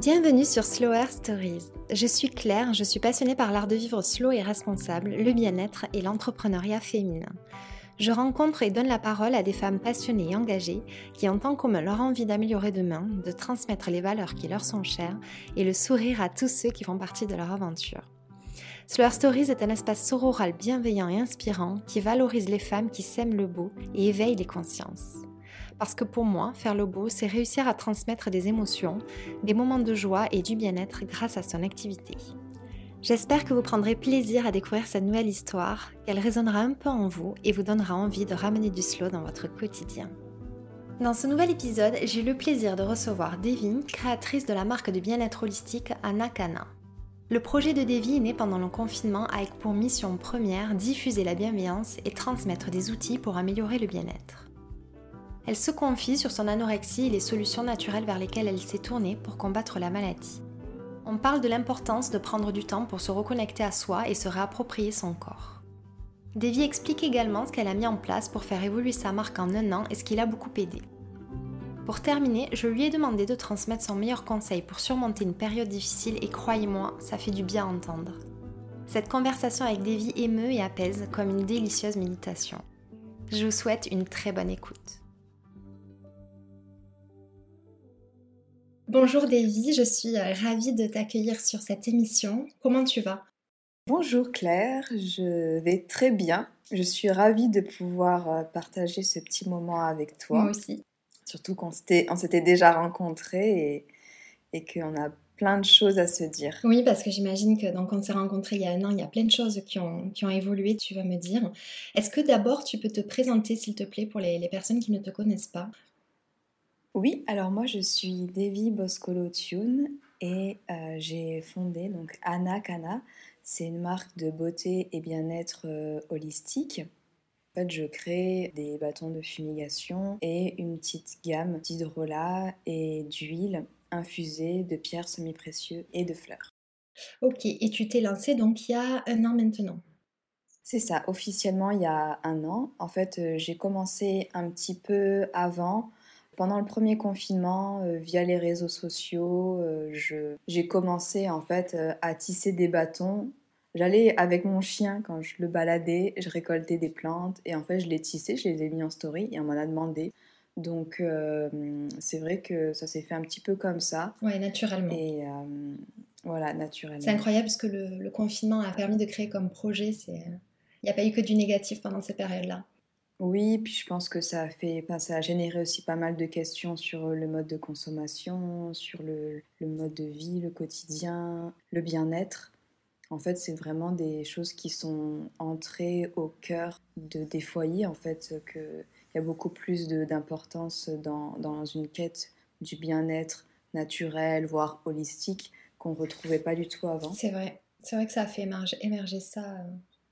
Bienvenue sur Slower Stories. Je suis Claire, je suis passionnée par l'art de vivre slow et responsable, le bien-être et l'entrepreneuriat féminin. Je rencontre et donne la parole à des femmes passionnées et engagées qui ont en commun leur envie d'améliorer demain, de transmettre les valeurs qui leur sont chères et le sourire à tous ceux qui font partie de leur aventure. Slower Stories est un espace sororal bienveillant et inspirant qui valorise les femmes qui sèment le beau et éveille les consciences. Parce que pour moi, faire le beau, c'est réussir à transmettre des émotions, des moments de joie et du bien-être grâce à son activité. J'espère que vous prendrez plaisir à découvrir cette nouvelle histoire, qu'elle résonnera un peu en vous et vous donnera envie de ramener du slow dans votre quotidien. Dans ce nouvel épisode, j'ai le plaisir de recevoir Devi, créatrice de la marque de bien-être holistique Anakana. Le projet de Devi est né pendant le confinement avec pour mission première diffuser la bienveillance et transmettre des outils pour améliorer le bien-être. Elle se confie sur son anorexie et les solutions naturelles vers lesquelles elle s'est tournée pour combattre la maladie. On parle de l'importance de prendre du temps pour se reconnecter à soi et se réapproprier son corps. Devi explique également ce qu'elle a mis en place pour faire évoluer sa marque en un an et ce qui l'a beaucoup aidé. Pour terminer, je lui ai demandé de transmettre son meilleur conseil pour surmonter une période difficile et croyez-moi, ça fait du bien à entendre. Cette conversation avec Devi émeut et apaise comme une délicieuse méditation. Je vous souhaite une très bonne écoute. Bonjour Davy, je suis euh, ravie de t'accueillir sur cette émission. Comment tu vas? Bonjour Claire, je vais très bien. Je suis ravie de pouvoir euh, partager ce petit moment avec toi. Moi aussi. Surtout qu'on s'était déjà rencontrés et, et qu'on a plein de choses à se dire. Oui, parce que j'imagine que donc on s'est rencontrés il y a un an, il y a plein de choses qui ont, qui ont évolué, tu vas me dire. Est-ce que d'abord tu peux te présenter, s'il te plaît, pour les, les, personnes qui ne te connaissent pas? Oui, alors moi je suis Devi Boscolo Tune et euh, j'ai fondé donc Anna Kana. C'est une marque de beauté et bien-être euh, holistique. En fait, je crée des bâtons de fumigation et une petite gamme d'hydrolat et d'huile infusée de pierres semi-précieuses et de fleurs. Ok, et tu t'es lancée donc il y a un an maintenant? C'est ça, officiellement il y a un an. En fait, euh, j'ai commencé un petit peu avant pendant le premier confinement, euh, via les réseaux sociaux, euh, j'ai commencé en fait euh, à tisser des bâtons. J'allais avec mon chien quand je le baladais, je récoltais des plantes et en fait je les tissais, je les ai mis en story et on m'en a demandé. Donc c'est vrai que ça s'est fait un petit peu comme ça. Oui, naturellement. Et voilà, naturellement. C'est incroyable parce que le, le, confinement a permis de créer comme projet. Il n'y a pas eu que du négatif pendant ces périodes-là. Oui, puis je pense que ça a fait, ça a généré aussi pas mal de questions sur le mode de consommation, sur le, mode de vie, le quotidien, le bien-être. En fait, c'est vraiment des choses qui sont entrées au cœur de, des foyers, en fait, qu'il y a beaucoup plus d'importance dans, dans une quête du bien-être naturel, voire holistique, qu'on ne retrouvait pas du tout avant. C'est vrai, c'est vrai que ça a fait émerger ça euh,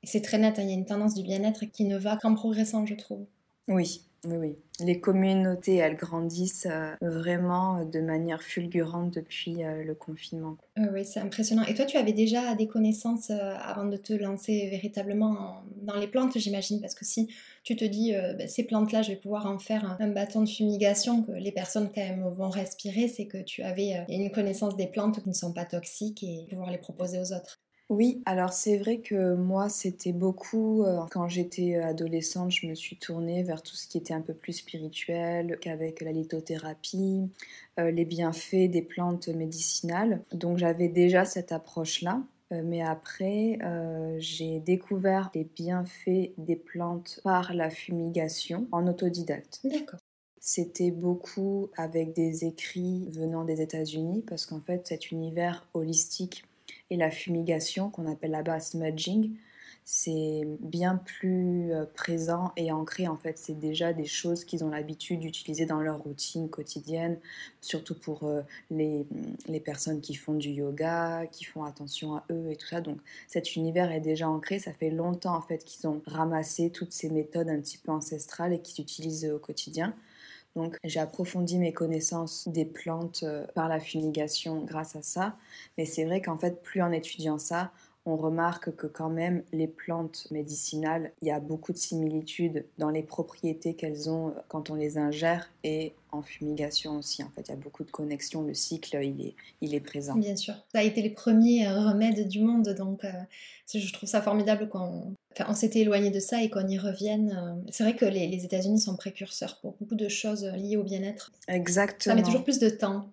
c'est très net, hein, il y a une tendance du bien-être qui ne va qu'en progressant, je trouve. Oui, oui, oui. Les communautés, elles grandissent euh, vraiment de manière fulgurante depuis euh, le confinement. oui, c'est impressionnant. Et toi, tu avais déjà des connaissances euh, avant de te lancer véritablement dans les plantes, j'imagine, parce que si tu te dis, bah, ces plantes-là, je vais pouvoir en faire un, bâton de fumigation que les personnes quand même vont respirer, c'est que tu avais une connaissance des plantes qui ne sont pas toxiques et pouvoir les proposer aux autres. Oui, alors c'est vrai que moi, c'était beaucoup, euh, quand j'étais euh, adolescente, je me suis tournée vers tout ce qui était un peu plus spirituel, qu'avec la lithothérapie, euh, les bienfaits des plantes médicinales. Donc j'avais déjà cette approche-là. mais après, j'ai découvert les bienfaits des plantes par la fumigation en autodidacte. D'accord. C'était beaucoup avec des écrits venant des États-Unis parce qu'en fait, cet univers holistique et la fumigation qu'on appelle là-bas smudging, c'est bien plus euh, présent et ancré en fait. C'est déjà des choses qu'ils ont l'habitude d'utiliser dans leur routine quotidienne, surtout pour euh, les, les, personnes qui font du yoga, qui font attention à eux et tout ça. Donc cet univers est déjà ancré. Ça fait longtemps en fait qu'ils ont ramassé toutes ces méthodes un petit peu ancestrales et qu'ils utilisent au quotidien. Donc j'ai approfondi mes connaissances des plantes euh, par la fumigation grâce à ça. Mais c'est vrai qu'en fait, plus en étudiant ça, on remarque que quand même les plantes médicinales, il y a beaucoup de similitudes dans les propriétés qu'elles ont quand on les ingère et en fumigation aussi. En fait, il y a beaucoup de connexions. Le cycle, il est, il est présent. Bien sûr. Ça a été les premiers euh, remèdes du monde, donc euh, je trouve ça formidable on s'était éloigné de ça et qu'on y revienne. Euh. C'est vrai que les, les États-Unis sont précurseurs pour beaucoup de choses liées au bien-être. Exactement. Ça met toujours plus de temps.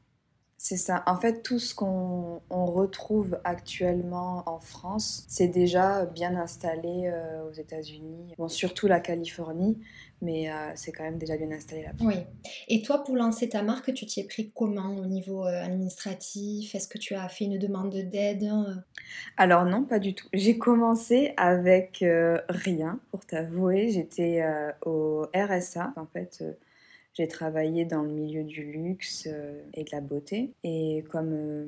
C'est ça. En fait, tout ce qu'on retrouve actuellement en France, c'est déjà bien installé euh, aux États-Unis. Bon, surtout la Californie, mais euh, c'est quand même déjà bien installé là-bas. Oui. Et toi, pour lancer ta marque, tu t'y es pris comment au niveau euh, administratif? Est-ce que tu as fait une demande d'aide? Alors non, pas du tout. J'ai commencé avec rien, pour t'avouer. J'étais au RSA, en fait j'ai travaillé dans le milieu du luxe euh, et de la beauté. Et comme euh,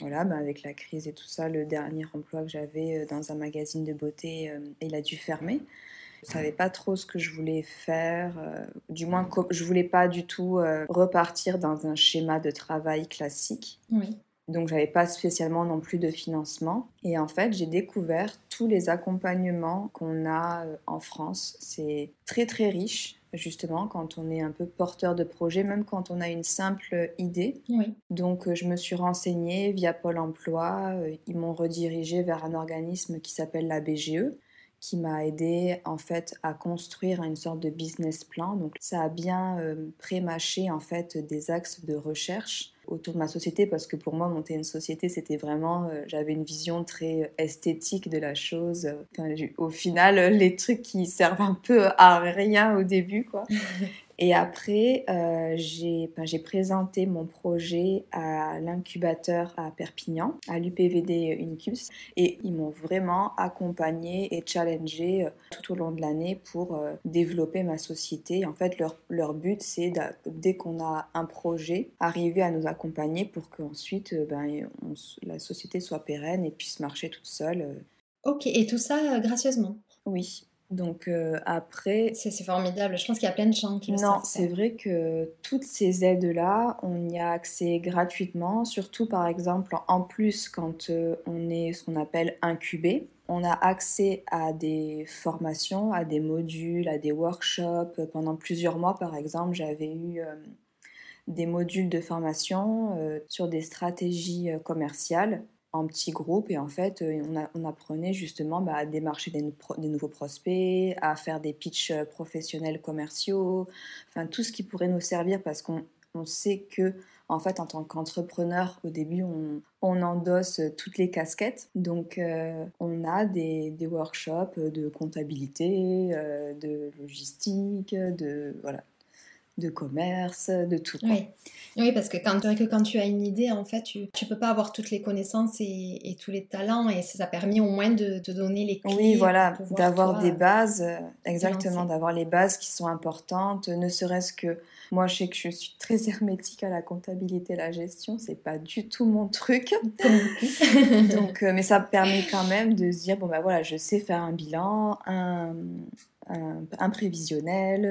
voilà, bah, avec la crise et tout ça, le dernier emploi que j'avais euh, dans un magazine de beauté, il a dû fermer. Je savais pas trop ce que je voulais faire. du moins, je voulais pas du tout repartir dans un schéma de travail classique. Oui. Donc, j'avais pas spécialement non plus de financement. Et en fait, j'ai découvert tous les accompagnements qu'on a en France. C'est très très riche justement, quand on est un peu porteur de projet, même quand on a une simple idée. Donc, euh, je me suis renseignée via Pôle emploi. Euh, ils m'ont redirigée vers un organisme qui s'appelle la BGE qui m'a aidé en fait à construire une sorte de business plan. Donc ça a bien euh, pré-mâché en fait des axes de recherche autour de ma société parce que pour moi monter une société c'était vraiment euh, j'avais une vision très esthétique de la chose. Au final les trucs qui servent un peu à rien au début quoi Et après, euh, j'ai présenté mon projet à l'incubateur à Perpignan, à l'UPVD Unicubs, et ils m'ont vraiment accompagné et challengé euh, tout au long de l'année pour euh, développer ma société. En fait, leur, leur but, c'est dès qu'on a un projet, arriver à nous accompagner pour qu'ensuite ben, la société soit pérenne et puisse marcher toute seule. Ok, et tout ça gracieusement? Oui, donc euh, après... C'est formidable, je pense qu'il y a plein de gens qui le Non, c'est vrai que toutes ces aides-là, on y a accès gratuitement, surtout par exemple en plus quand euh, on est ce qu'on appelle incubé. On a accès à des formations, à des modules, à des workshops. Pendant plusieurs mois, par exemple, j'avais eu euh, des modules de formation sur des stratégies commerciales en petits groupes et en fait euh, on, apprenait justement bah, à démarcher des, nouveaux prospects, à faire des pitchs euh, professionnels commerciaux, enfin tout ce qui pourrait nous servir parce qu'on sait que en fait en tant qu'entrepreneur au début on, endosse toutes les casquettes. Donc euh, on a des, des, workshops de comptabilité, de logistique, de voilà de commerce, de tout. Oui. oui, parce que quand, que quand tu as une idée, en fait, tu ne peux pas avoir toutes les connaissances et, tous les talents, et ça a permis au moins de te donner les clés. Oui, voilà, d'avoir des bases, euh, exactement, d'avoir les bases qui sont importantes, ne serait-ce que moi, je sais que je suis très hermétique à la comptabilité et la gestion, c'est pas du tout mon truc. Donc, euh, mais ça permet quand même de se dire bon ben voilà, je sais faire un bilan, un, un, prévisionnel,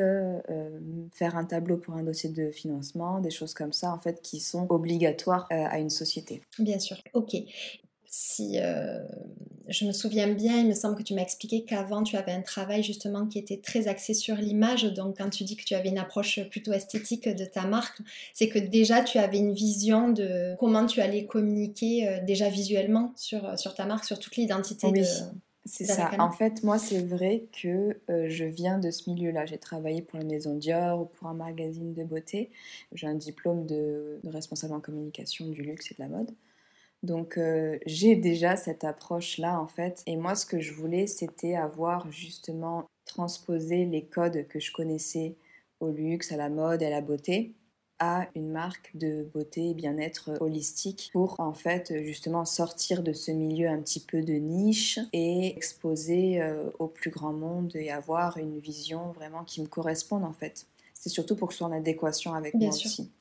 euh, faire un tableau pour un dossier de financement, des choses comme ça en fait qui sont obligatoires euh, à une société. Bien sûr. Ok. Si euh, je me souviens bien, il me semble que tu m'as expliqué qu'avant tu avais un travail justement qui était très axé sur l'image. Donc quand tu dis que tu avais une approche plutôt esthétique de ta marque, c'est que déjà tu avais une vision de comment tu allais communiquer déjà visuellement sur, sur ta marque, sur toute l'identité de c'est ça. En fait, moi, c'est vrai que euh, je viens de ce milieu-là. J'ai travaillé pour la maison Dior ou pour un magazine de beauté. J'ai un diplôme de, responsable en communication du luxe et de la mode. Donc, euh, j'ai déjà cette approche-là, en fait. Et moi, ce que je voulais, c'était avoir justement transposé les codes que je connaissais au luxe, à la mode et à la beauté à une marque de beauté et bien-être holistique pour en fait justement sortir de ce milieu un petit peu de niche et exposer euh, au plus grand monde et avoir une vision vraiment qui me corresponde en fait. C'est surtout pour que ce soit en adéquation avec moi aussi.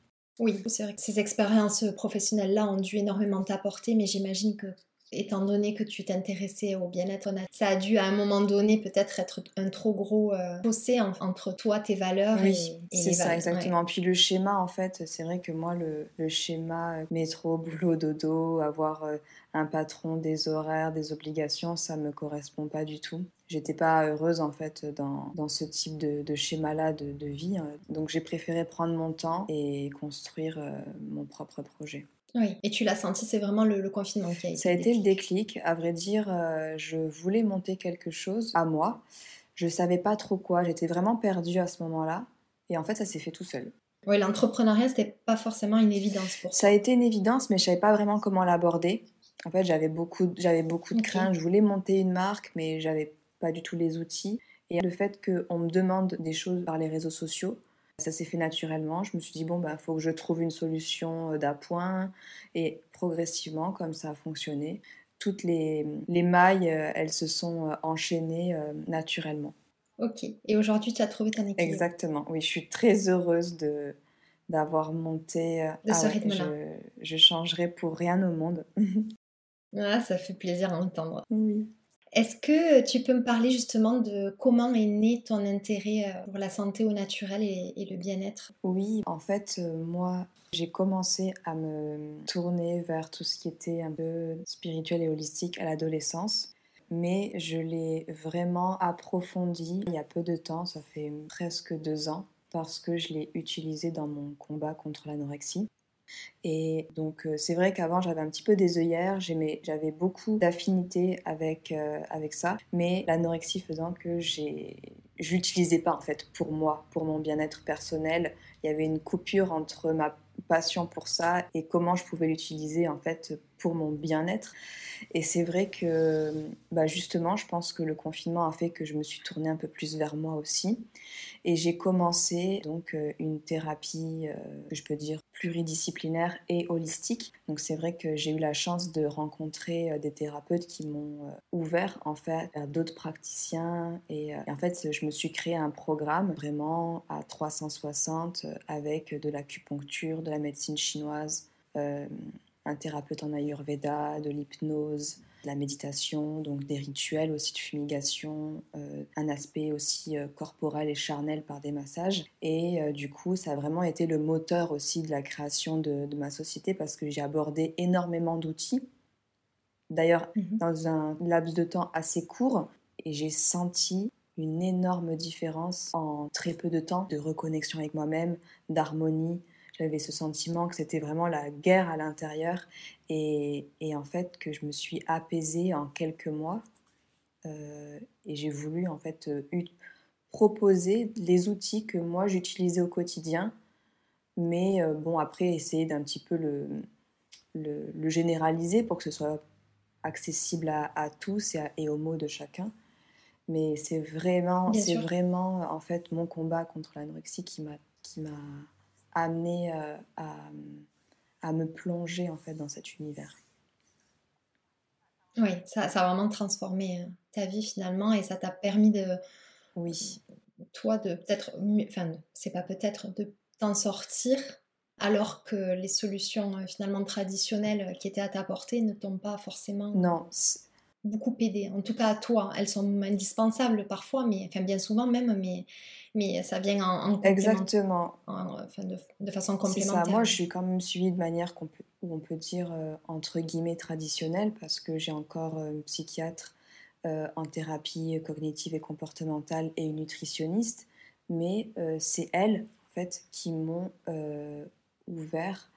Oui, c'est vrai que ces expériences professionnelles-là ont dû énormément t'apporter, mais j'imagine que étant donné que tu t'intéressais au bien-être, ça a dû à un moment donné peut-être être un trop gros euh, fossé entre toi, tes valeurs oui, et, c'est ça, exactement. Puis le schéma, en fait, c'est vrai que moi, le, le schéma euh, métro, boulot, dodo, avoir euh, un patron, des horaires, des obligations, ça me correspond pas du tout. J'étais pas heureuse en fait dans, dans ce type de, de schéma-là de, de, vie. Hein. Donc j'ai préféré prendre mon temps et construire mon propre projet. Oui, et tu l'as senti, c'est vraiment le, confinement qui a été. Ça a été le déclic. À vrai dire, euh, je voulais monter quelque chose à moi. Je savais pas trop quoi. J'étais vraiment perdue à ce moment-là. Et en fait, ça s'est fait tout seul. Oui, l'entrepreneuriat, c'était pas forcément une évidence pour Ça a été une évidence, mais je savais pas vraiment comment l'aborder. En fait, j'avais beaucoup, j'avais beaucoup de craintes. Je voulais monter une marque, mais j'avais pas du tout les outils. Et le fait qu'on me demande des choses par les réseaux sociaux, ça s'est fait naturellement. Je me suis dit, bon, il bah, faut que je trouve une solution euh, d'appoint. Et progressivement, comme ça a fonctionné, toutes les, les mailles, euh, elles se sont euh, enchaînées naturellement. Ok. Et aujourd'hui, tu as trouvé ton équilibre? Exactement. Oui, je suis très heureuse de d'avoir monté. De ce ah rythme-là. je, je changerai pour rien au monde. ah, ça fait plaisir à entendre. Oui. Est-ce que tu peux me parler justement de comment est né ton intérêt euh, pour la santé au naturel et, le bien-être? Oui, en fait, euh, moi, j'ai commencé à me tourner vers tout ce qui était un peu spirituel et holistique à l'adolescence. Mais je l'ai vraiment approfondi il y a peu de temps, ça fait presque deux ans, parce que je l'ai utilisé dans mon combat contre l'anorexie. Et donc euh, c'est vrai qu'avant j'avais un petit peu des œillères, j'avais beaucoup d'affinités avec, euh, avec ça, mais l'anorexie faisant que j'ai je l'utilisais pas en fait pour moi, pour mon bien-être personnel. Il y avait une coupure entre ma passion pour ça et comment je pouvais l'utiliser en fait pour mon bien-être. Et c'est vrai que bah justement, je pense que le confinement a fait que je me suis tournée un peu plus vers moi aussi. Et j'ai commencé donc euh, une thérapie je peux dire pluridisciplinaire et holistique. Donc c'est vrai que j'ai eu la chance de rencontrer euh, des thérapeutes qui m'ont ouvert en fait à d'autres praticiens et, et, en fait je me suis créé un programme vraiment à 360 avec de l'acupuncture, de la médecine chinoise, un thérapeute en Ayurveda, de l'hypnose, de la méditation, donc des rituels aussi de fumigation, euh, un aspect aussi euh, corporel et charnel par des massages. Et euh, du coup, ça a vraiment été le moteur aussi de la création de, ma société parce que j'ai abordé énormément d'outils. D'ailleurs, mhm. dans un laps de temps assez court, et j'ai senti une énorme différence en très peu de temps de reconnexion avec moi-même, d'harmonie, j'avais ce sentiment que c'était vraiment la guerre à l'intérieur et, et, en fait que je me suis apaisée en quelques mois euh, et j'ai voulu en fait euh, proposer les outils que moi j'utilisais au quotidien mais euh, bon après essayer d'un petit peu le, le, généraliser pour que ce soit accessible à, à tous et, et, aux mots de chacun. Mais c'est vraiment c'est vraiment en fait mon combat contre l'anorexie qui m'a qui m'a amené euh, à, à, me plonger en fait dans cet univers. Oui, ça, ça a vraiment transformé euh, ta vie finalement et ça t'a permis de, oui, toi de peut-être, enfin c'est pas peut-être de t'en sortir alors que les solutions euh, finalement traditionnelles qui étaient à ta portée ne t'ont pas forcément non beaucoup aidé. En tout cas à toi, elles sont indispensables parfois, mais enfin bien souvent même, mais mais ça vient en, Exactement. de, façon complémentaire. Ça. Moi, je suis quand même suivie de manière qu'on peut, on peut dire euh, entre guillemets traditionnelle parce que j'ai encore euh, une psychiatre euh, en thérapie cognitive et comportementale et une nutritionniste, mais c'est elles en fait qui m'ont ouvert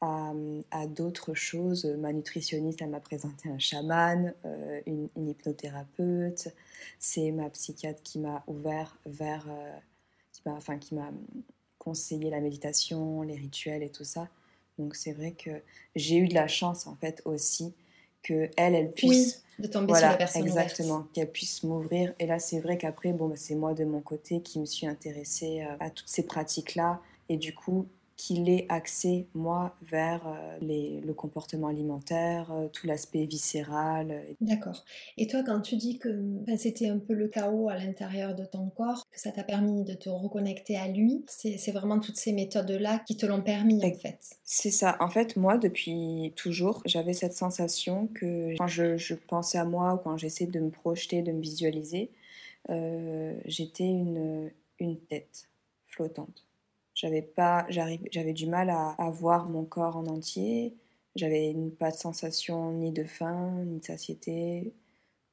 à, d'autres choses. Ma nutritionniste, elle m'a présenté un chaman, euh, une, hypnothérapeute. C'est ma psychiatre qui m'a ouvert vers, euh, enfin qui m'a conseillé la méditation, les rituels et tout ça. Donc c'est vrai que j'ai eu de la chance en fait aussi que elle, elle puisse de tomber sur la personne exactement, qu'elle puisse m'ouvrir. Et là c'est vrai qu'après bon, bah, c'est moi de mon côté qui me suis intéressée euh, à toutes ces pratiques là et du coup qu'il est axé, moi, vers euh, les, le comportement alimentaire, euh, tout l'aspect viscéral. D'accord. Et toi, quand tu dis que c'était un peu le chaos à l'intérieur de ton corps, que ça t'a permis de te reconnecter à lui, c'est vraiment toutes ces méthodes-là qui te l'ont permis, en fait? C'est ça. En fait, moi, depuis toujours, j'avais cette sensation que quand je, je, pensais à moi ou quand j'essayais de me projeter, de me visualiser, euh, j'étais une, une tête flottante j'avais pas, j'avais du mal à, voir mon corps en entier. J'avais pas de sensation ni de faim, ni de satiété.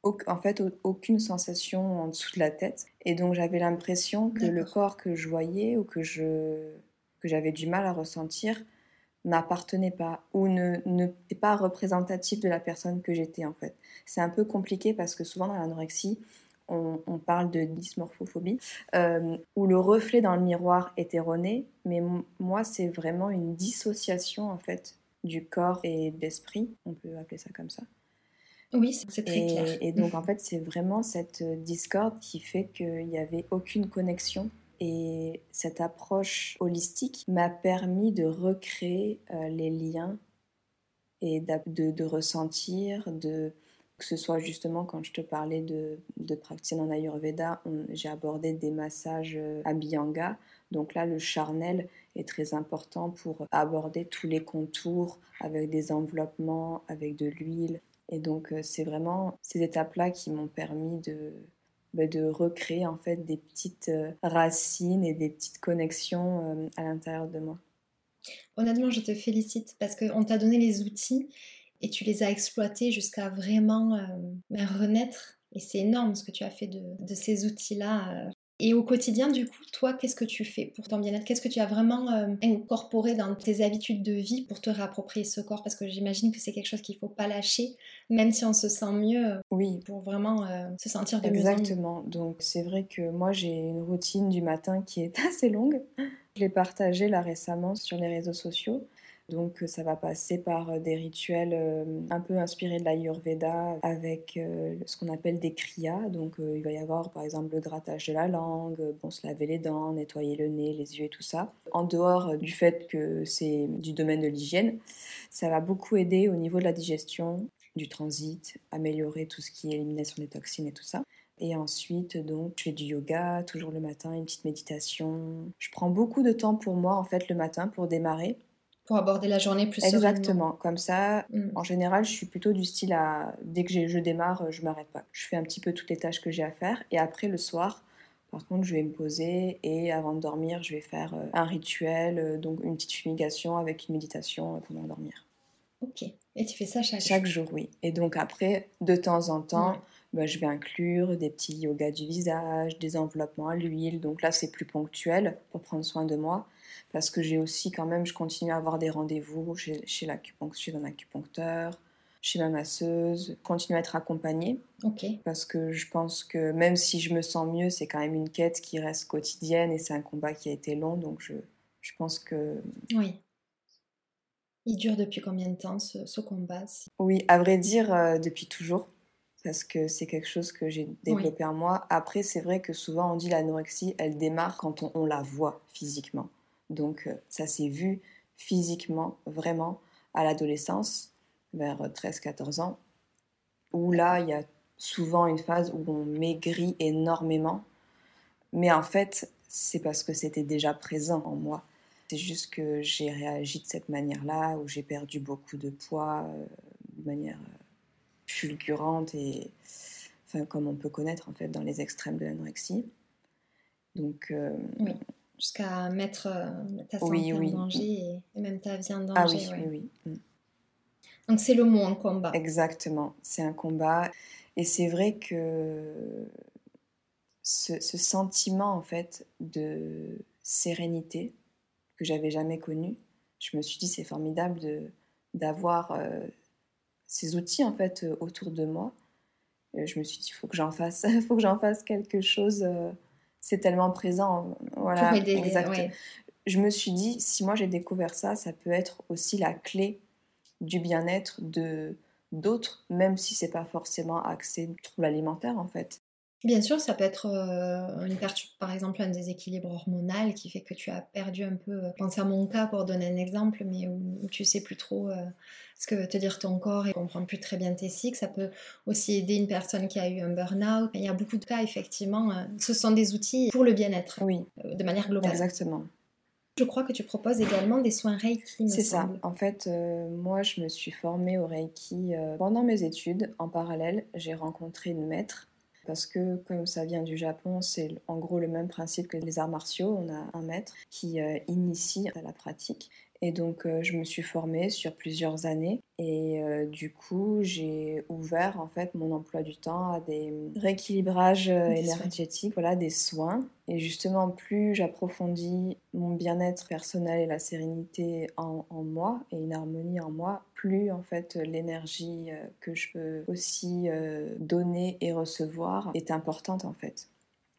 en fait, aucune sensation en dessous de la tête. Et donc, j'avais l'impression que le corps que je voyais ou que je que j'avais du mal à ressentir n'appartenait pas ou ne n'était pas représentatif de la personne que j'étais en fait. C'est un peu compliqué parce que souvent dans l'anorexie, on, parle de dysmorphophobie, euh, où le reflet dans le miroir est erroné, mais moi, c'est vraiment une dissociation, en fait, du corps et d'esprit, on peut appeler ça comme ça. Oui, c'est très clair. Et donc, en fait, c'est vraiment cette discorde qui fait qu'il n'y avait aucune connexion. Et cette approche holistique m'a permis de recréer euh, les liens et de, de ressentir, de, que ce soit justement quand je te parlais de, de pratiquer en Ayurveda, j'ai abordé des massages euh, à Abhyanga. Donc là, le charnel est très important pour aborder tous les contours avec des enveloppements, avec de l'huile. Et donc, euh, c'est vraiment ces étapes-là qui m'ont permis de, bah, de recréer en fait des petites euh, racines et des petites connexions à l'intérieur de moi. Honnêtement, je te félicite parce qu'on t'a donné les outils et tu les as exploités jusqu'à vraiment euh, ben, renaître. Et c'est énorme ce que tu as fait de, de ces outils-là. Euh. Et au quotidien, du coup, toi, qu'est-ce que tu fais pour ton bien-être? Qu'est-ce que tu as vraiment euh, incorporé dans tes habitudes de vie pour te réapproprier ce corps? Parce que j'imagine que c'est quelque chose qu'il ne faut pas lâcher, même si on se sent mieux, oui. pour vraiment se sentir de Exactement. Donc c'est vrai que moi, j'ai une routine du matin qui est assez longue. Je l'ai partagée là récemment sur les réseaux sociaux. Donc ça va passer par euh, des rituels euh, un peu inspirés de l'Ayurveda avec euh, ce qu'on appelle des kriyas. Donc il va y avoir par exemple le grattage de la langue, bon, se laver les dents, nettoyer le nez, les yeux et tout ça. En dehors du fait que c'est du domaine de l'hygiène, ça va beaucoup aider au niveau de la digestion, du transit, améliorer tout ce qui est élimination des toxines et tout ça. Et ensuite, donc, je fais du yoga, toujours le matin, une petite méditation. Je prends beaucoup de temps pour moi, en fait, le matin, pour démarrer. Pour aborder la journée plus Exactement. Comme ça, mm. en général, je suis plutôt du style à dès que je démarre, je m'arrête pas. Je fais un petit peu toutes les tâches que j'ai à faire et après le soir, par contre, je vais me poser et avant de dormir, je vais faire euh, un rituel, euh, donc une petite fumigation avec une méditation euh, pour m'endormir. Ok. Et tu fais ça chaque, chaque jour Chaque jour, oui. Et donc après, de temps en temps, bah, je vais inclure des petits yogas du visage, des enveloppements à l'huile. Donc là, c'est plus ponctuel pour prendre soin de moi parce que j'ai aussi quand même, je continue à avoir des rendez-vous chez, chez, chez un acupuncteur, chez ma masseuse, continue à être accompagnée. Ok. Parce que je pense que même si je me sens mieux, c'est quand même une quête qui reste quotidienne et c'est un combat qui a été long, donc je, je pense que... Oui. Il dure depuis combien de temps ce, ce combat Oui, à vrai dire, euh, depuis toujours parce que c'est quelque chose que j'ai développé en moi. Après, c'est vrai que souvent on dit l'anorexie, elle démarre quand on, on, la voit physiquement. Donc euh, ça s'est vu physiquement vraiment à l'adolescence, vers 13-14 ans, où là, il y a souvent une phase où on maigrit énormément. Mais en fait, c'est parce que c'était déjà présent en moi. C'est juste que j'ai réagi de cette manière-là, où j'ai perdu beaucoup de poids euh, de manière euh, fulgurante et enfin, comme on peut connaître en fait dans les extrêmes de l'anorexie. Donc, jusqu'à mettre euh, ta santé en danger et, même ta vie en danger. Ah oui, oui, oui. Mm. Donc c'est le mot en combat. Exactement, c'est un combat. Et c'est vrai que ce, sentiment en fait de sérénité que j'avais jamais connu, je me suis dit c'est formidable de d'avoir euh, ces outils en fait autour de moi. je me suis dit il faut que j'en fasse, faut que j'en fasse quelque chose. Euh, c'est tellement présent. Voilà, Je me suis dit, si moi j'ai découvert ça, ça peut être aussi la clé du bien-être de d'autres, même si c'est pas forcément axé trouble alimentaire en fait. Bien sûr, ça peut être euh, une par exemple un déséquilibre hormonal qui fait que tu as perdu un peu. Euh, pense à mon cas pour donner un exemple, mais où, tu sais plus trop euh, ce que veut te dire ton corps et comprends plus très bien tes cycles. Ça peut aussi aider une personne qui a eu un burn-out. Il y a beaucoup de cas effectivement. ce sont des outils pour le bien-être. Oui. de manière globale. Exactement. Je crois que tu proposes également des soins Reiki. C'est ça. En fait, moi, je me suis formée au Reiki pendant mes études. En parallèle, j'ai rencontré une maître parce que comme ça vient du Japon, c'est en gros le même principe que les arts martiaux. On a un maître qui euh, initie à la pratique et donc, euh, je me suis formée sur plusieurs années. Et euh, du coup, j'ai ouvert en fait mon emploi du temps à des rééquilibrages euh, énergétiques, voilà, des soins. Et justement, plus j'approfondis mon bien-être personnel et la sérénité en, en, moi et une harmonie en moi, plus en fait l'énergie que je peux aussi donner et recevoir est importante en fait.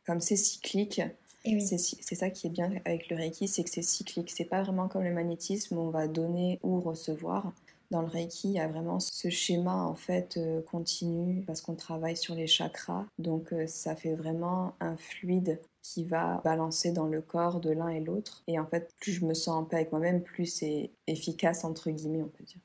Comme c'est cyclique, c'est ça qui est bien avec le Reiki, c'est que c'est cyclique. C'est pas vraiment comme le magnétisme où on va donner ou recevoir. Dans le Reiki, il y a vraiment ce schéma en fait euh, continu parce qu'on travaille sur les chakras. Donc euh, ça fait vraiment un fluide qui va balancer dans le corps de l'un et l'autre. Et en fait, plus je me sens en paix avec moi-même, plus c'est efficace entre guillemets, on peut dire.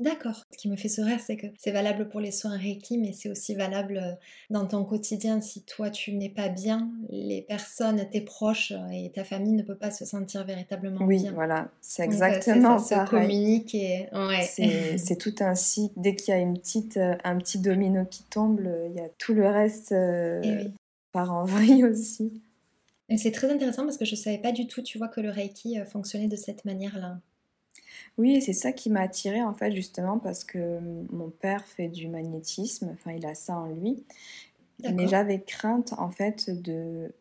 D'accord. Ce qui me fait sourire, c'est que c'est valable pour les soins Reiki, mais c'est aussi valable euh, dans ton quotidien. Si toi, tu n'es pas bien, les personnes, tes proches euh, et ta famille ne peuvent pas se sentir véritablement bien. Oui, voilà. C'est euh, exactement ça. Se communique et... C'est tout un cycle. Dès qu'il y a une petite, un petit domino qui tombe, il y a tout le reste eh par en vrille aussi. C'est très intéressant parce que je ne savais pas du tout, tu vois, que le Reiki fonctionnait de cette manière-là. Oui, c'est ça qui m'a attirée en fait justement parce que mon père fait du magnétisme, enfin il a ça en lui. Mais j'avais crainte en fait de,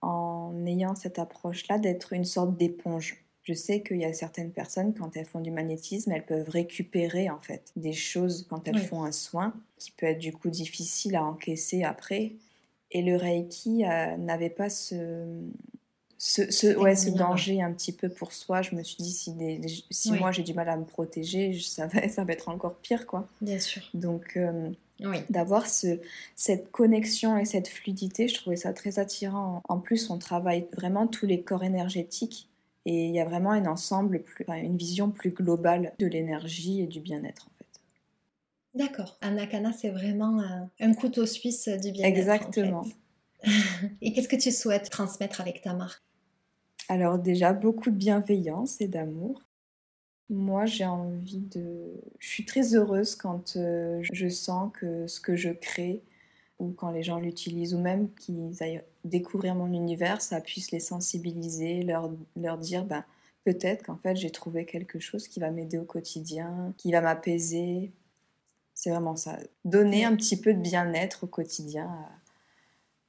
en ayant cette approche-là, d'être une sorte d'éponge. Je sais qu'il y a certaines personnes, quand elles font du magnétisme, elles peuvent récupérer en fait des choses quand elles font un soin, qui peut être du coup difficile à encaisser après. Et le Reiki euh, n'avait pas ce, ce, ouais, ce danger un petit peu pour soi. Je me suis dit, si, si moi j'ai du mal à me protéger, ça va, ça va être encore pire, quoi. Bien sûr. Donc, euh, d'avoir ce, cette connexion et cette fluidité, je trouvais ça très attirant. En plus, on travaille vraiment tous les corps énergétiques et il y a vraiment un ensemble, plus, une vision plus globale de l'énergie et du bien-être, en fait. D'accord. Anakana, c'est vraiment un, un couteau suisse du bien-être. Exactement. et qu'est-ce que tu souhaites transmettre avec ta marque? Alors déjà, beaucoup de bienveillance et d'amour. Moi, j'ai envie de... Je suis très heureuse quand euh, je sens que ce que je crée, ou quand les gens l'utilisent, ou même qu'ils aillent découvrir mon univers, ça puisse les sensibiliser, leur, leur dire, ben, peut-être qu'en fait, j'ai trouvé quelque chose qui va m'aider au quotidien, qui va m'apaiser. C'est vraiment ça. Donner un petit peu de bien-être au quotidien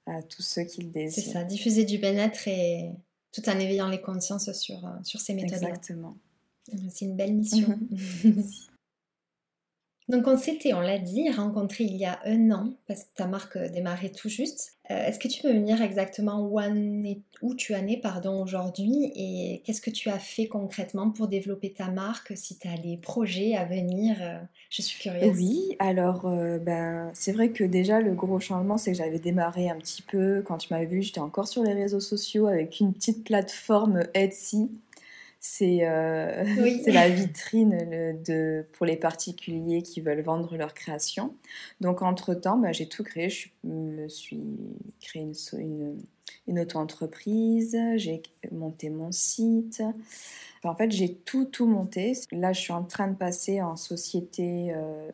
à, à tous ceux qui le désirent. C'est ça, diffuser du bien-être et tout en éveillant les consciences sur, euh, sur ces méthodes. Exactement. C'est une belle mission. Donc on s'était, on l'a dit, rencontré il y a un an, parce que ta marque euh, démarrait tout juste. Euh, est-ce que tu peux me dire exactement où, où tu en es pardon, aujourd'hui et qu'est-ce que tu as fait concrètement pour développer ta marque Si tu as des projets à venir, euh, je suis curieuse. Oui, alors ben, c'est vrai que déjà le gros changement, c'est que j'avais démarré un petit peu, quand tu m'avais vu, j'étais encore sur les réseaux sociaux avec une petite plateforme Etsy c'est euh, la vitrine de, pour les particuliers qui veulent vendre leur création. Donc, entre-temps, bah, j'ai tout créé. Je me suis créé une, une, une auto-entreprise, j'ai monté mon site. en fait, j'ai tout, tout monté. Là, je suis en train de passer en société. Euh,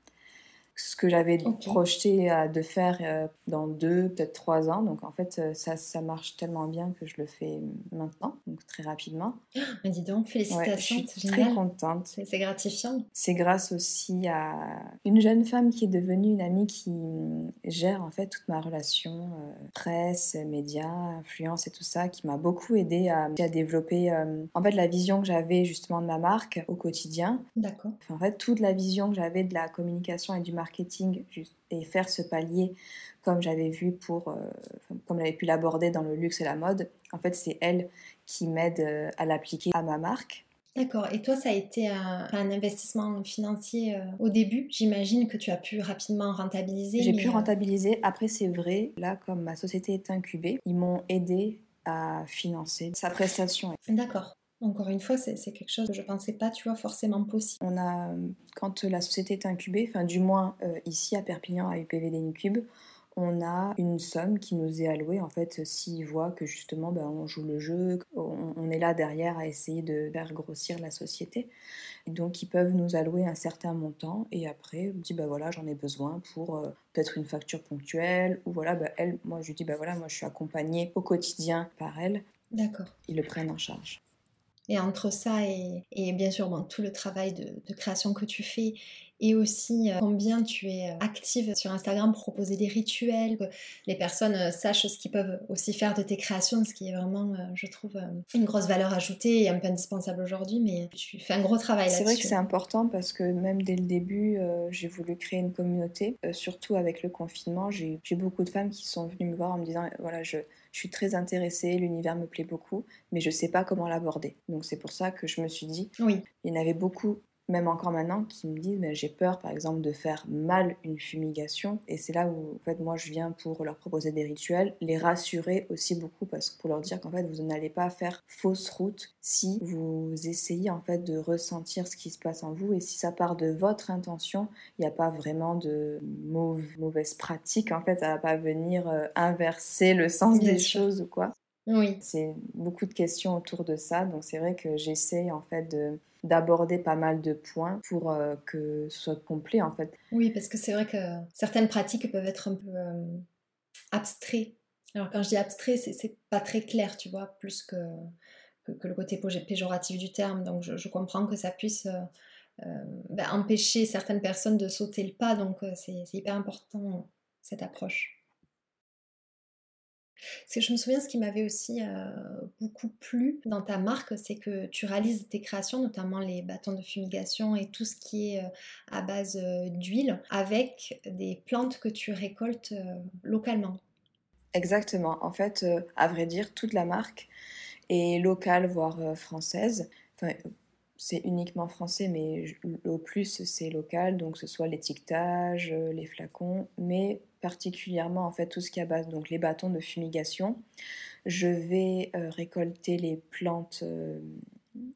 ce que j'avais projeté de faire euh, dans deux, peut-être trois ans. Donc en fait, euh, ça, ça marche tellement bien que je le fais maintenant, donc très rapidement. mais dis donc, félicitations. je suis très contente. C'est gratifiant. C'est grâce aussi à une jeune femme qui est devenue une amie qui gère en fait toute ma relation euh, presse, médias, influence et tout ça, qui m'a beaucoup aidé à, à développer en fait la vision que j'avais justement de ma marque au quotidien. D'accord. en fait, toute la vision que j'avais de la communication et du marketing marketing et faire ce palier comme j'avais vu pour, euh, comme j'avais pu l'aborder dans le luxe et la mode. En fait, c'est elle qui m'aide euh, à l'appliquer à ma marque. D'accord. Et toi, ça a été un, investissement financier euh, au début. J'imagine que tu as pu rapidement rentabiliser. J'ai pu rentabiliser. Après, c'est vrai, là, comme ma société est incubée, ils m'ont aidé à financer sa prestation. D'accord. Encore une fois, c'est quelque chose que je ne pensais pas, tu vois, forcément possible. On a, quand la société est incubée, enfin du moins euh, ici à Perpignan à UPVD Incube, on a une somme qui nous est allouée en fait s'ils voient que justement ben, on joue le jeu, on, est là derrière à essayer de faire grossir la société. donc ils peuvent nous allouer un certain montant et après on dit bah voilà j'en ai besoin pour euh, peut-être une facture ponctuelle ou voilà bah, elle moi je lui dis bah voilà moi je suis accompagnée au quotidien par elle. D'accord. Ils le prennent en charge. Et entre ça et, bien sûr tout le travail de, création que tu fais et aussi euh, combien tu es euh, active sur Instagram pour proposer des rituels, que les personnes euh, sachent ce qu'ils peuvent aussi faire de tes créations, ce qui est vraiment, je trouve, une grosse valeur ajoutée et un peu indispensable aujourd'hui, mais tu fais un gros travail là-dessus. C'est vrai que c'est important parce que même dès le début, j'ai voulu créer une communauté, surtout avec le confinement, j'ai beaucoup de femmes qui sont venues me voir en me disant, voilà, je je suis très intéressée, l'univers me plaît beaucoup, mais je ne sais pas comment l'aborder. Donc c'est pour ça que je me suis dit, oui. il y en avait beaucoup même encore maintenant, qui me disent j'ai peur par exemple de faire mal une fumigation. Et c'est là où en fait moi je viens pour leur proposer des rituels, les rassurer aussi beaucoup parce que pour leur dire qu'en fait vous n'allez pas faire fausse route si vous essayez en fait de ressentir ce qui se passe en vous et si ça part de votre intention, il n'y a pas vraiment de mauvaise pratique en fait, ça va pas venir euh, inverser le sens des choses ou quoi. Oui. C'est beaucoup de questions autour de ça, donc c'est vrai que j'essaie en fait de d'aborder pas mal de points pour euh, que ce soit complet en fait. Oui, parce que c'est vrai que certaines pratiques peuvent être un peu euh, abstraites. Alors quand je dis abstrait, c'est pas très clair, tu vois, plus que, que, le côté péjoratif du terme. Donc je, comprends que ça puisse euh, ben, empêcher certaines personnes de sauter le pas, donc c'est hyper important cette approche je me souviens, ce qui m'avait aussi euh, beaucoup plu dans ta marque, c'est que tu réalises tes créations, notamment les bâtons de fumigation et tout ce qui est euh, à base euh, d'huile, avec des plantes que tu récoltes localement. Exactement. En fait, à vrai dire, toute la marque est locale, voire française. C'est uniquement français, mais au plus c'est local, donc ce soit l'étiquetage, les flacons, mais particulièrement en fait tout ce qui base, donc les bâtons de fumigation. Je vais euh, récolter les plantes euh,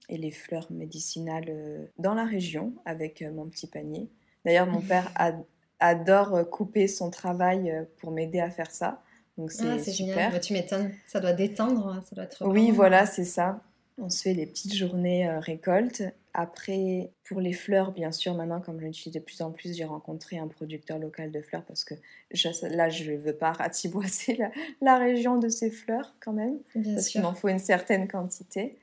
et les fleurs médicinales euh, dans la région avec mon petit panier. D'ailleurs, mon père adore couper son travail pour m'aider à faire ça. Donc c'est ah, génial. Bah, tu m'étonnes. Ça doit détendre, ça doit être. Oui, voilà, c'est ça. On se fait les petites journées récoltes après, pour les fleurs, bien sûr, maintenant, comme je l'utilise de plus en plus, j'ai rencontré un producteur local de fleurs parce que là, je ne veux pas ratiboiser la, la, région de ces fleurs quand même, parce qu'il m'en faut une certaine quantité.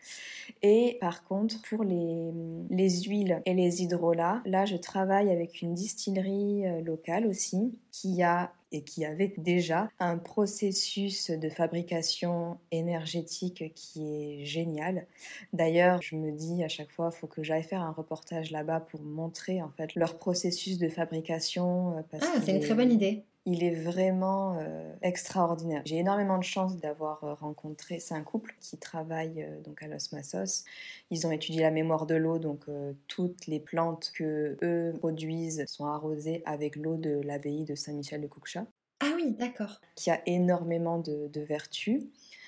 Et par contre, pour les, les huiles et les hydrolats, là, je travaille avec une distillerie euh, locale aussi qui a et qui avait déjà un processus de fabrication énergétique qui est génial. D'ailleurs, je me dis à chaque fois, il faut que j'aille faire un reportage là-bas pour montrer en fait leur processus de fabrication. Euh, ah, c'est une très bonne idée il est vraiment euh, extraordinaire. J'ai énormément de chance d'avoir euh, rencontré, c'est un couple qui travaille euh, donc à Los Masos. Ils ont étudié la mémoire de l'eau, donc toutes les plantes que eux produisent sont arrosées avec l'eau de l'abbaye de Saint-Michel de Cuxa. Ah oui, d'accord. Qui a énormément de, de vertus.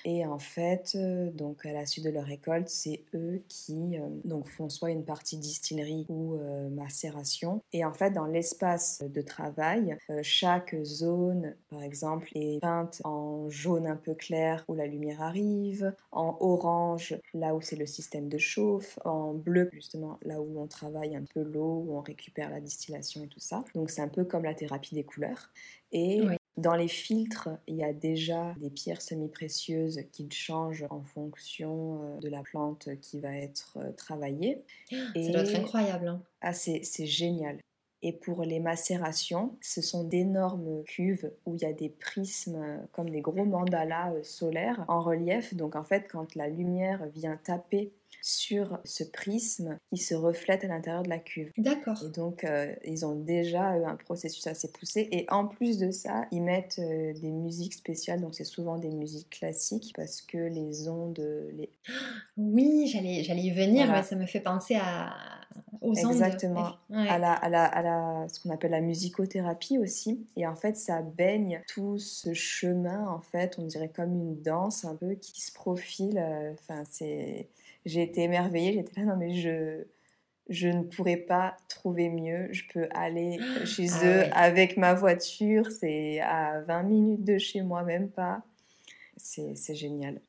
Et en fait, euh, donc à la suite de leur récolte, c'est eux qui euh, donc font soit une partie distillerie ou euh, macération. Et en fait, dans l'espace de travail, chaque zone, par exemple, est peinte en jaune un peu clair où la lumière arrive, en orange là où c'est le système de chauffe, en bleu justement là où on travaille un peu l'eau, où on récupère la distillation et tout ça. Donc c'est un peu comme la thérapie des couleurs. Et dans les filtres, il y a déjà des pierres semi-précieuses qui changent en fonction euh, de la plante qui va être euh, travaillée. Et... Ça doit être incroyable. Hein. Ah, c'est génial. Et pour les macérations, ce sont d'énormes cuves où il y a des prismes euh, comme des gros mandalas solaires en relief. Donc en fait, quand la lumière vient taper sur ce prisme qui se reflète à l'intérieur de la cuve. D'accord. Et donc, euh, ils ont déjà un processus assez poussé. Et en plus de ça, ils mettent euh, des musiques spéciales. Donc, c'est souvent des musiques classiques parce que les ondes. Les... Oui, j'allais, y venir. ça me fait penser à, aux ondes. Exactement. À, la, à, la, à la, ce qu'on appelle la musicothérapie aussi. Et en fait, ça baigne tout ce chemin, en fait, on dirait comme une danse un peu qui se profile. Euh, enfin, c'est j'ai été émerveillée, j'étais là, non mais je, je ne pourrais pas trouver mieux. Je peux aller chez ah eux avec ma voiture, c'est à 20 minutes de chez moi, même pas. C'est génial.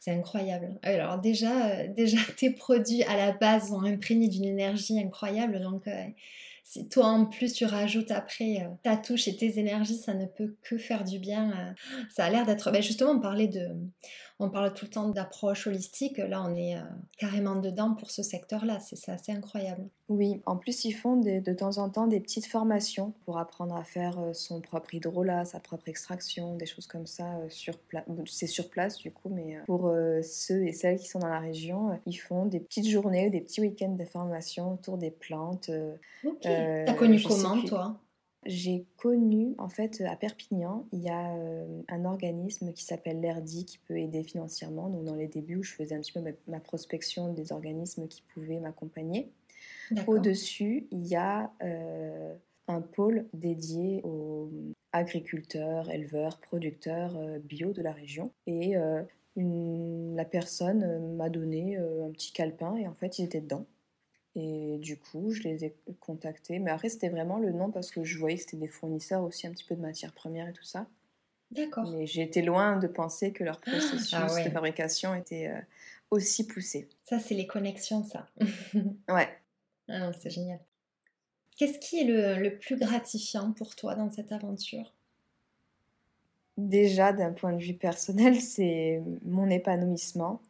C'est incroyable. Alors déjà, euh, déjà, tes produits à la base ont imprégné d'une énergie incroyable. Donc, euh, si toi en plus tu rajoutes après euh, ta touche et tes énergies, ça ne peut que faire du bien. ça a l'air d'être... Ben justement, on parlait de on parle tout le temps d'approche holistique. Là, on est euh, carrément dedans pour ce secteur-là. C'est assez incroyable. Oui, en plus, ils font de temps en temps des petites formations pour apprendre à faire euh, son propre hydrolat, sa propre extraction, des choses comme ça. Euh, sur C'est sur place, du coup, mais pour ceux et celles qui sont dans la région, ils font des petites journées, des petits week-ends de formation autour des plantes. Ok. T'as connu comment, toi? J'ai connu, en fait, à Perpignan, il y a euh, un organisme qui s'appelle l'ERDI qui peut aider financièrement. Donc, dans les débuts où je faisais un petit peu ma, prospection des organismes qui pouvaient m'accompagner. Au-dessus, il y a euh, un pôle dédié aux agriculteurs, éleveurs, producteurs euh, bio de la région. Et la personne m'a donné un petit calepin et en fait, ils étaient dedans. Et du coup, je les ai contactés. Mais après, c'était vraiment le nom parce que je voyais que c'était des fournisseurs aussi un petit peu de matières premières et tout ça. D'accord. Mais j'étais loin de penser que leur processus ah de fabrication était euh, aussi poussé. Ça, c'est les connexions, ça. ouais. Ah c'est génial. Qu'est-ce qui est le, le plus gratifiant pour toi dans cette aventure? Déjà, d'un point de vue personnel, c'est mon épanouissement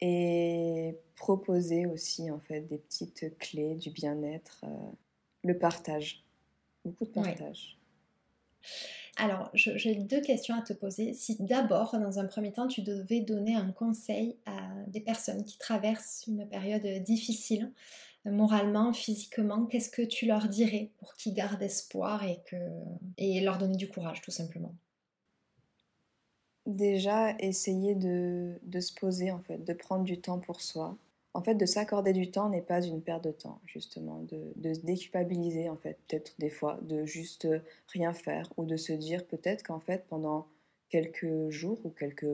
et proposer aussi en fait des petites clés du bien-être, euh, le partage, beaucoup de partage. Alors, j'ai deux questions à te poser. Si d'abord, dans un premier temps, tu devais donner un conseil à des personnes qui traversent une période difficile, moralement, physiquement, qu'est-ce que tu leur dirais pour qu'ils gardent espoir et, que... et leur donner du courage, tout simplement? Déjà essayer de, se poser en fait, de prendre du temps pour soi. En fait, de s'accorder du temps n'est pas une perte de temps, justement, de, se déculpabiliser en fait, peut-être des fois, de juste rien faire ou de se dire peut-être qu'en fait pendant quelques jours ou quelques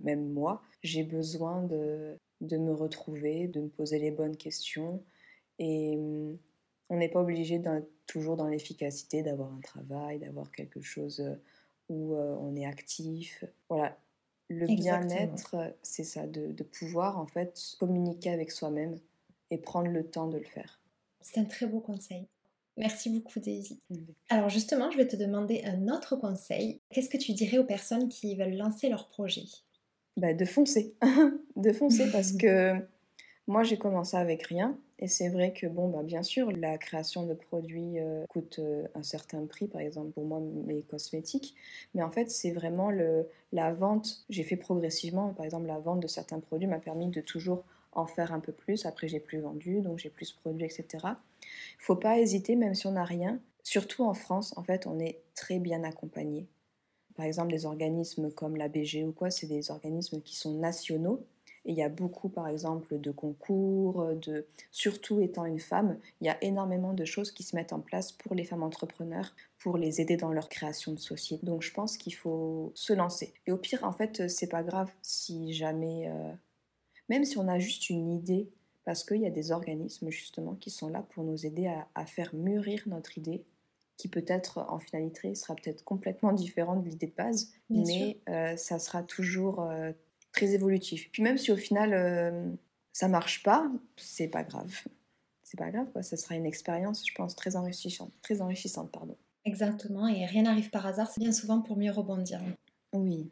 même mois, j'ai besoin de, de me retrouver, de me poser les bonnes questions et hum, on n'est pas obligé toujours dans l'efficacité, d'avoir un travail, d'avoir quelque chose où euh, on est actif. Voilà, le bien-être, c'est ça, de, pouvoir en fait communiquer avec soi-même et prendre le temps de le faire. C'est un très beau conseil. Merci beaucoup Daisy. Alors justement, je vais te demander un autre conseil. Qu'est-ce que tu dirais aux personnes qui veulent lancer leur projet? Bah, De foncer. de foncer parce que moi j'ai commencé avec rien et c'est vrai que, bon, bah, bien sûr, la création de produits euh, coûte euh, un certain prix, par exemple pour moi, mes cosmétiques. Mais en fait, c'est vraiment le, la vente. J'ai fait progressivement, par exemple, la vente de certains produits m'a permis de toujours en faire un peu plus. Après, j'ai plus vendu, donc j'ai plus produit, etc. Il faut pas hésiter, même si on n'a rien. Surtout en France, en fait, on est très bien accompagné. Par exemple, des organismes comme la BG ou quoi, c'est des organismes qui sont nationaux et il y a beaucoup, par exemple, de concours, de surtout étant une femme, il y a énormément de choses qui se mettent en place pour les femmes entrepreneurs, pour les aider dans leur création de société. Donc je pense qu'il faut se lancer. Et au pire, en fait, c'est pas grave si jamais, euh, même si on a juste une idée, parce qu'il y a des organismes justement qui sont là pour nous aider à, faire mûrir notre idée qui peut-être en finalité sera peut-être complètement différente de l'idée de base, mais euh, ça sera toujours euh, très évolutif. Puis même si au final euh, ça marche pas, c'est pas grave. C'est pas grave, quoi. Ça sera une expérience, je pense, très enrichissante, très enrichissante, pardon. Exactement, et rien n'arrive par hasard, c'est bien souvent pour mieux rebondir. Oui.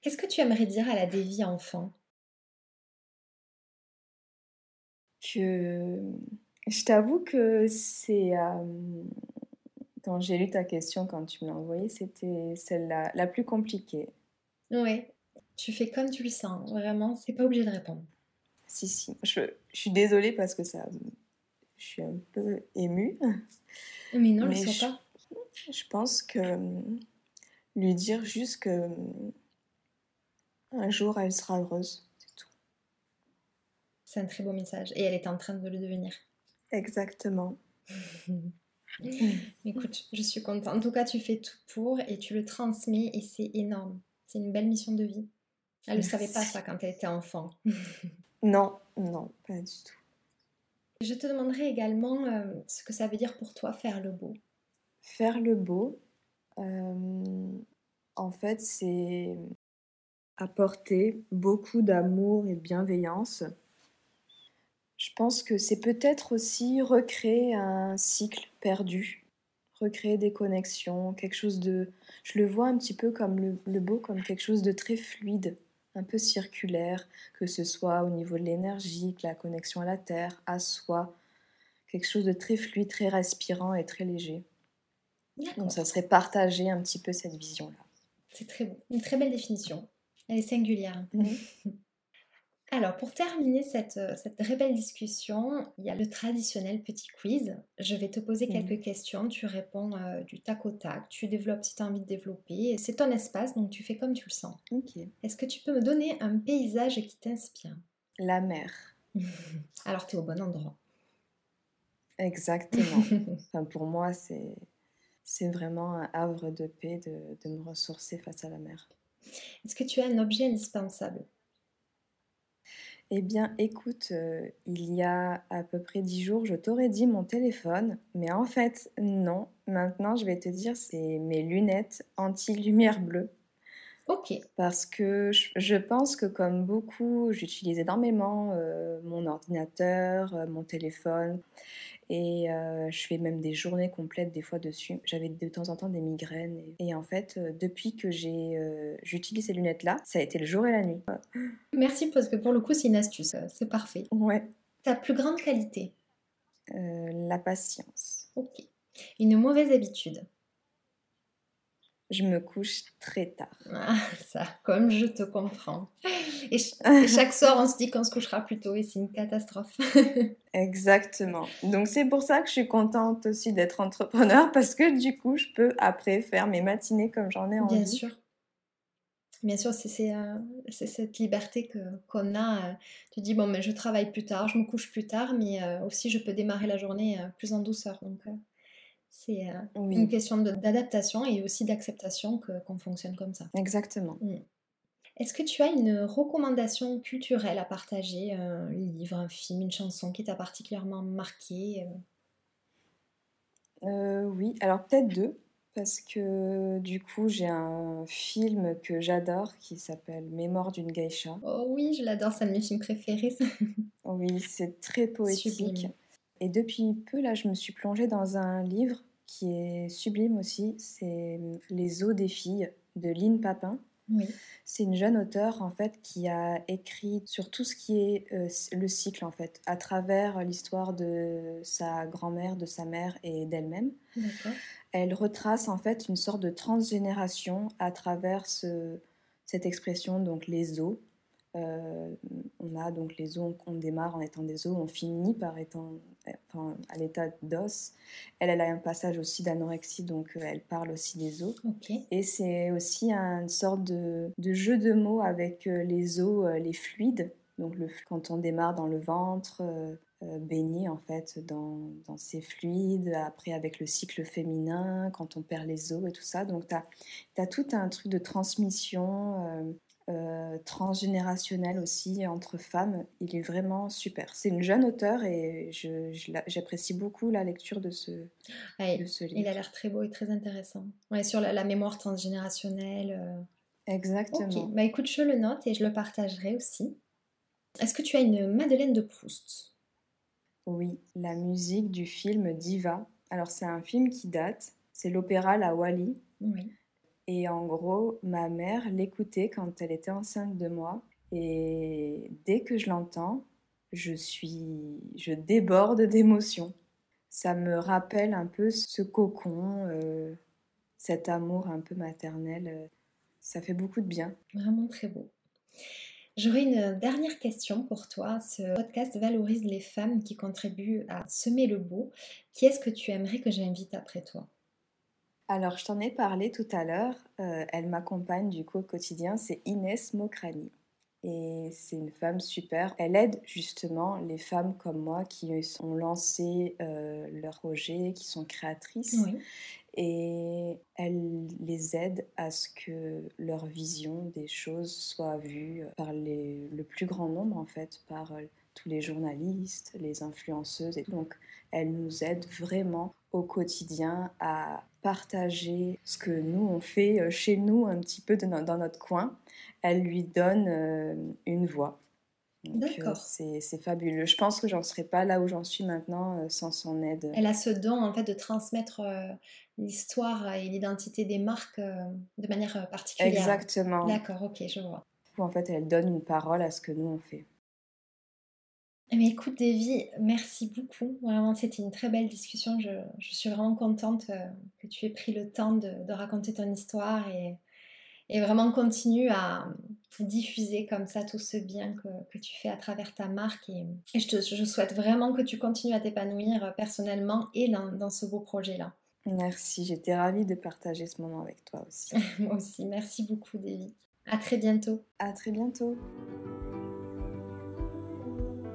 Qu'est-ce que tu aimerais dire à la Dévie enfant? Que je t'avoue que c'est euh, quand j'ai lu ta question quand tu me l'as envoyée, c'était celle-là la plus compliquée. Oui, tu fais comme tu le sens, vraiment, c'est pas obligé de répondre. si, si. Je, je suis désolée parce que ça, je suis un peu émue. Mais non, Mais le je- pas. Je pense que hum, lui dire juste que hum, un jour elle sera heureuse, c'est tout. C'est un très beau message. Et elle est en train de le devenir. Exactement. Écoute, je suis contente. En tout cas, tu fais tout pour et tu le transmets et c'est énorme. C'est une belle mission de vie. Elle ne savait pas ça quand elle était enfant. Non, non, pas du tout. Je te demanderai également euh, ce que ça veut dire pour toi faire le beau. Faire le beau, euh, en fait, c'est apporter beaucoup d'amour et de bienveillance. Je pense que c'est peut-être aussi recréer un cycle perdu, recréer des connexions, quelque chose de... Je le vois un petit peu comme le, le beau, comme quelque chose de très fluide, un peu circulaire, que ce soit au niveau de l'énergie, que la connexion à la terre, à soi, quelque chose de très fluide, très respirant et très léger. Donc ça serait partager un petit peu cette vision-là. C'est très beau. Une très belle définition. Elle est singulière. Mhm. Alors, pour terminer cette, euh, cette très belle discussion, il y a le traditionnel petit quiz. Je vais te poser quelques questions, tu réponds euh, du tac au tac, tu développes si tu as envie de développer. C'est ton espace, donc tu fais comme tu le sens. Ok. Est-ce que tu peux me donner un paysage qui t'inspire? La mer. Alors, tu es au bon endroit. Exactement. enfin, pour moi, c'est c'est vraiment un havre de paix de, de me ressourcer face à la mer. Est-ce que tu as un objet indispensable? Eh bien, écoute, euh, il y a à peu près dix jours, je t'aurais dit mon téléphone, mais en fait, non. Maintenant, je vais te dire, c'est mes lunettes anti-lumière bleue. Ok. Parce que je, pense que comme beaucoup, j'utilise énormément euh, mon ordinateur, euh, mon téléphone, et euh, je fais même des journées complètes des fois dessus. J'avais de temps en temps des migraines, et, et en fait, depuis que j'ai, j'utilise ces lunettes-là, ça a été le jour et la nuit. Merci parce que pour le coup, c'est une astuce. C'est parfait. Ouais, Ta plus grande qualité? La patience. Ok. Une mauvaise habitude? Je me couche très tard. Ah, ça, comme je te comprends. Et, ch- et chaque soir, on se dit qu'on se couchera plus tôt et c'est une catastrophe. Exactement. Donc c'est pour ça que je suis contente aussi d'être entrepreneur parce que du coup, je peux après faire mes matinées comme j'en ai envie. Bien sûr. Bien sûr, c'est euh, cette liberté qu'on a. euh, tu dis, bon, mais je travaille plus tard, je me couche plus tard, mais euh, aussi je peux démarrer la journée plus en douceur. Donc, c'est euh, Oui, une question d'adaptation et aussi d'acceptation que, qu'on fonctionne comme ça. exactement. Est-ce que tu as une recommandation culturelle à partager Un livre, un film, une chanson qui t'a particulièrement marqué euh? Euh, oui, alors peut-être deux, parce que du coup, j'ai un film que j'adore qui s'appelle Mémoire d'une geisha. Oh oui, je l'adore, c'est un de mes films préférés. Oui, c'est très poétique. Sublime. Et depuis peu, là, je me suis plongée dans un livre qui est sublime aussi. C'est Les eaux des filles de Lynn Papin. Oui, C'est une jeune auteure en fait qui a écrit sur tout ce qui est euh, le cycle en fait, à travers l'histoire de sa grand-mère, de sa mère et d'elle-même. Elle retrace en fait une sorte de transgénération à travers ce- cette expression donc les os. Euh, on a donc les os, on démarre en étant des os, on finit par étant enfin, à l'état d'os. Elle, elle a un passage aussi d'anorexie, donc euh, elle parle aussi des os. Et c'est aussi une sorte de, de jeu de mots avec euh, les os, les fluides. Donc le, quand on démarre dans le ventre, euh, euh, baigné en fait dans, dans ces fluides, après avec le cycle féminin, quand on perd les os et tout ça. Donc tu as, tout un truc de transmission transgénérationnel aussi entre femmes. Il est vraiment super. C'est une jeune auteure et je- j'apprécie beaucoup la lecture de ce, de il, ce il livre. a l'air très beau et très intéressant. Ouais, sur la, la mémoire transgénérationnelle. euh. Exactement. Bah écoute, je le note et je le partagerai aussi. Est-ce que tu as une Madeleine de Proust? Oui, la musique du film Diva. Alors c'est un film qui date, c'est l'opéra La Wally. Oui. Et en gros, ma mère l'écoutait quand elle était enceinte de moi. Et dès que je l'entends, je suis, je déborde d'émotions. Ça me rappelle un peu ce cocon, euh, cet amour un peu maternel. Ça fait beaucoup de bien. Vraiment très beau. J'aurais une dernière question pour toi. Ce podcast valorise les femmes qui contribuent à semer le beau. Qui est-ce que tu aimerais que j'invite après toi? Alors, je t'en ai parlé tout à l'heure. Euh, elle m'accompagne du coup au quotidien. C'est Inès Mokrani. Et c'est une femme super. Elle aide justement les femmes comme moi qui ont lancé euh, leur projet, qui sont créatrices. Et elle les aide à ce que leur vision des choses soit vue par le plus grand nombre, en fait, par euh, tous les journalistes, les influenceuses. Et donc, elle nous aide vraiment au quotidien à partager ce que nous, on fait euh, chez nous, un petit peu dans notre coin elle lui donne euh, une voix. Euh, D'accord. c'est fabuleux. Je pense que j'en serais pas là où j'en suis maintenant euh, sans son aide. Elle a ce don en fait de transmettre l'histoire et l'identité des marques de manière particulière. Exactement. D'accord, ok, je vois. En fait, elle donne une parole à ce que nous on fait. Mais écoute, Davy, merci beaucoup. Vraiment, c'était une très belle discussion. Je, je suis vraiment contente que tu aies pris le temps de, de raconter ton histoire et, et vraiment continue à diffuser comme ça tout ce bien que, tu fais à travers ta marque. Et, je, te, je, souhaite vraiment que tu continues à t'épanouir personnellement et dans, dans ce beau projet-là. Merci, j'étais ravie de partager ce moment avec toi aussi. Moi aussi, merci beaucoup, David. À très bientôt. À très bientôt.